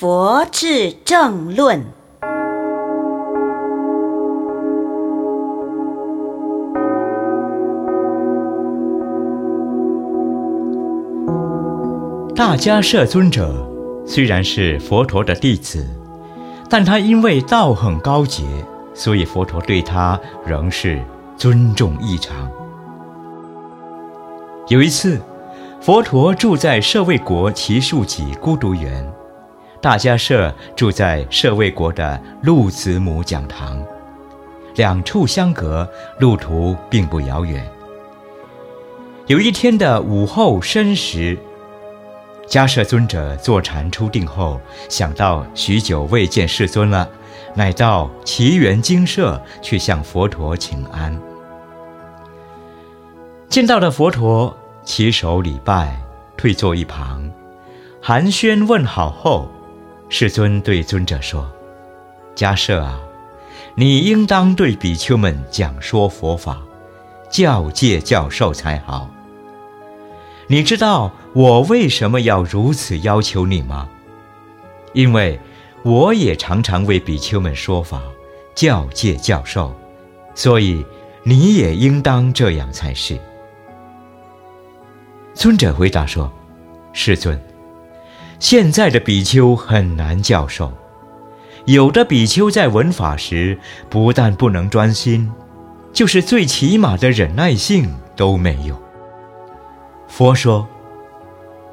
佛智正论。大迦摄尊者虽然是佛陀的弟子，但他因为道很高洁，所以佛陀对他仍是尊重异常。有一次，佛陀住在舍卫国奇树己孤独园，大迦摄住在舍卫国的鹿子母讲堂，两处相隔，路途并不遥远。有一天的午后申时。迦摄尊者坐禅出定后，想到许久未见世尊了，乃到奇园精舍去向佛陀请安。见到了佛陀，起手礼拜，退坐一旁，寒暄问好后，世尊对尊者说：“迦摄啊，你应当对比丘们讲说佛法，教戒教授才好。”你知道我为什么要如此要求你吗？因为我也常常为比丘们说法、教诫教授，所以你也应当这样才是。尊者回答说：“世尊，现在的比丘很难教授，有的比丘在闻法时不但不能专心，就是最起码的忍耐性都没有。”佛说：“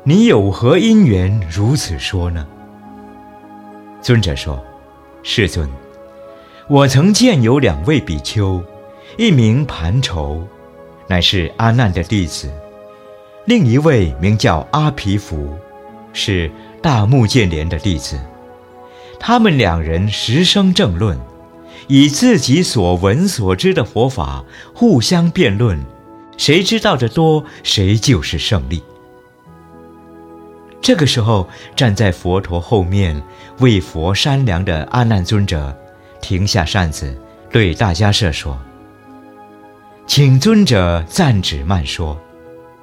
你有何因缘如此说呢？”尊者说：“世尊，我曾见有两位比丘，一名盘仇，乃是阿难的弟子；另一位名叫阿毗福，是大目犍连的弟子。他们两人时生正论，以自己所闻所知的佛法互相辩论。”谁知道的多，谁就是胜利。这个时候，站在佛陀后面为佛山粮的阿难尊者，停下扇子，对大迦摄说：“请尊者暂止慢说，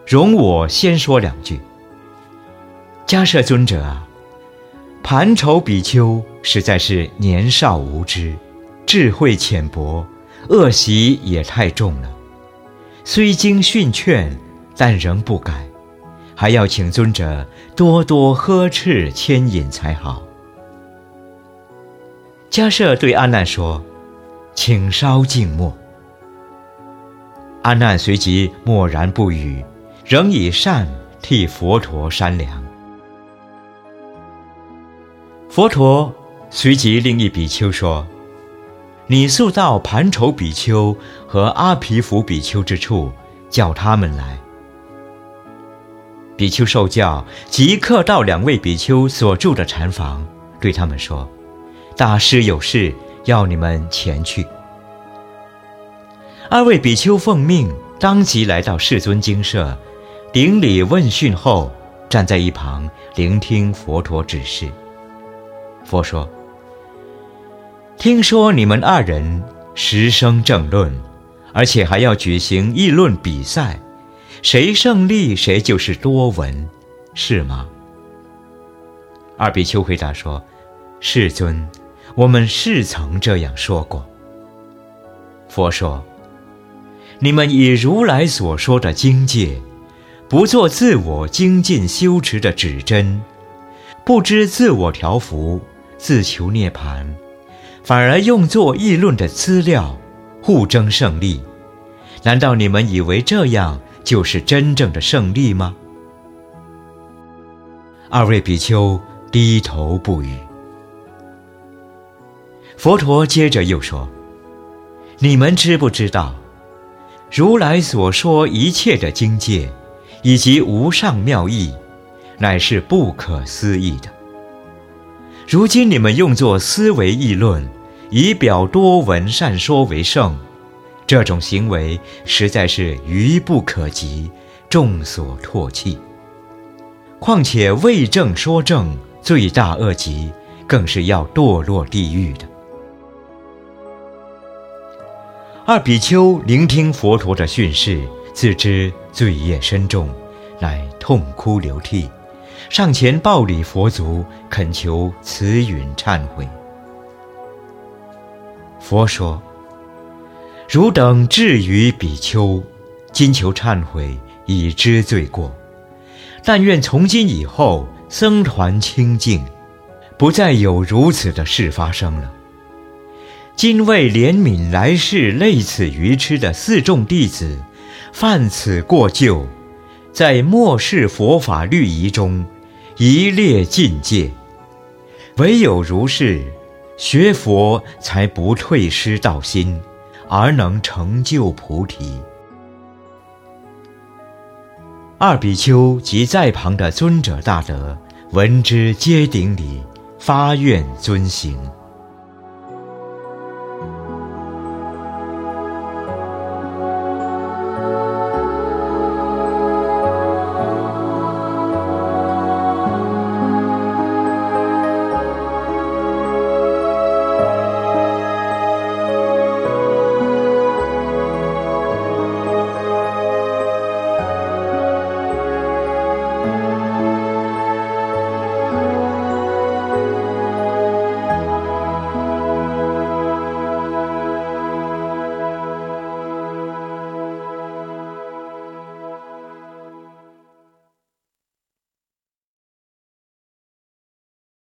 容我先说两句。迦摄尊者啊，盘仇比丘实在是年少无知，智慧浅薄，恶习也太重了。”虽经训劝，但仍不改，还要请尊者多多呵斥牵引才好。迦摄对阿难说：“请稍静默。”阿难随即默然不语，仍以善替佛陀扇凉。佛陀随即另一比丘说。你速到盘丑比丘和阿毗福比丘之处，叫他们来。比丘受教，即刻到两位比丘所住的禅房，对他们说：“大师有事，要你们前去。”二位比丘奉命，当即来到世尊精舍，顶礼问讯后，站在一旁聆听佛陀指示。佛说。听说你们二人时生正论，而且还要举行议论比赛，谁胜利谁就是多闻，是吗？二比丘回答说：“世尊，我们是曾这样说过。”佛说：“你们以如来所说的经界，不做自我精进修持的指针，不知自我调伏，自求涅槃。”反而用作议论的资料，互争胜利，难道你们以为这样就是真正的胜利吗？二位比丘低头不语。佛陀接着又说：“你们知不知道，如来所说一切的经戒，以及无上妙义，乃是不可思议的。”如今你们用作思维议论，以表多闻善说为胜，这种行为实在是愚不可及，众所唾弃。况且为正说正，罪大恶极，更是要堕落地狱的。二比丘聆听佛陀的训示，自知罪业深重，乃痛哭流涕，上前抱礼佛足，恳求慈允忏悔。佛说：“汝等至于比丘，今求忏悔，已知罪过。但愿从今以后，僧团清净，不再有如此的事发生了。今为怜悯来世类此愚痴的四众弟子，犯此过旧，在末世佛法律仪中，一列境界。唯有如是。”学佛才不退失道心，而能成就菩提。二比丘及在旁的尊者大德闻之，皆顶礼，发愿遵行。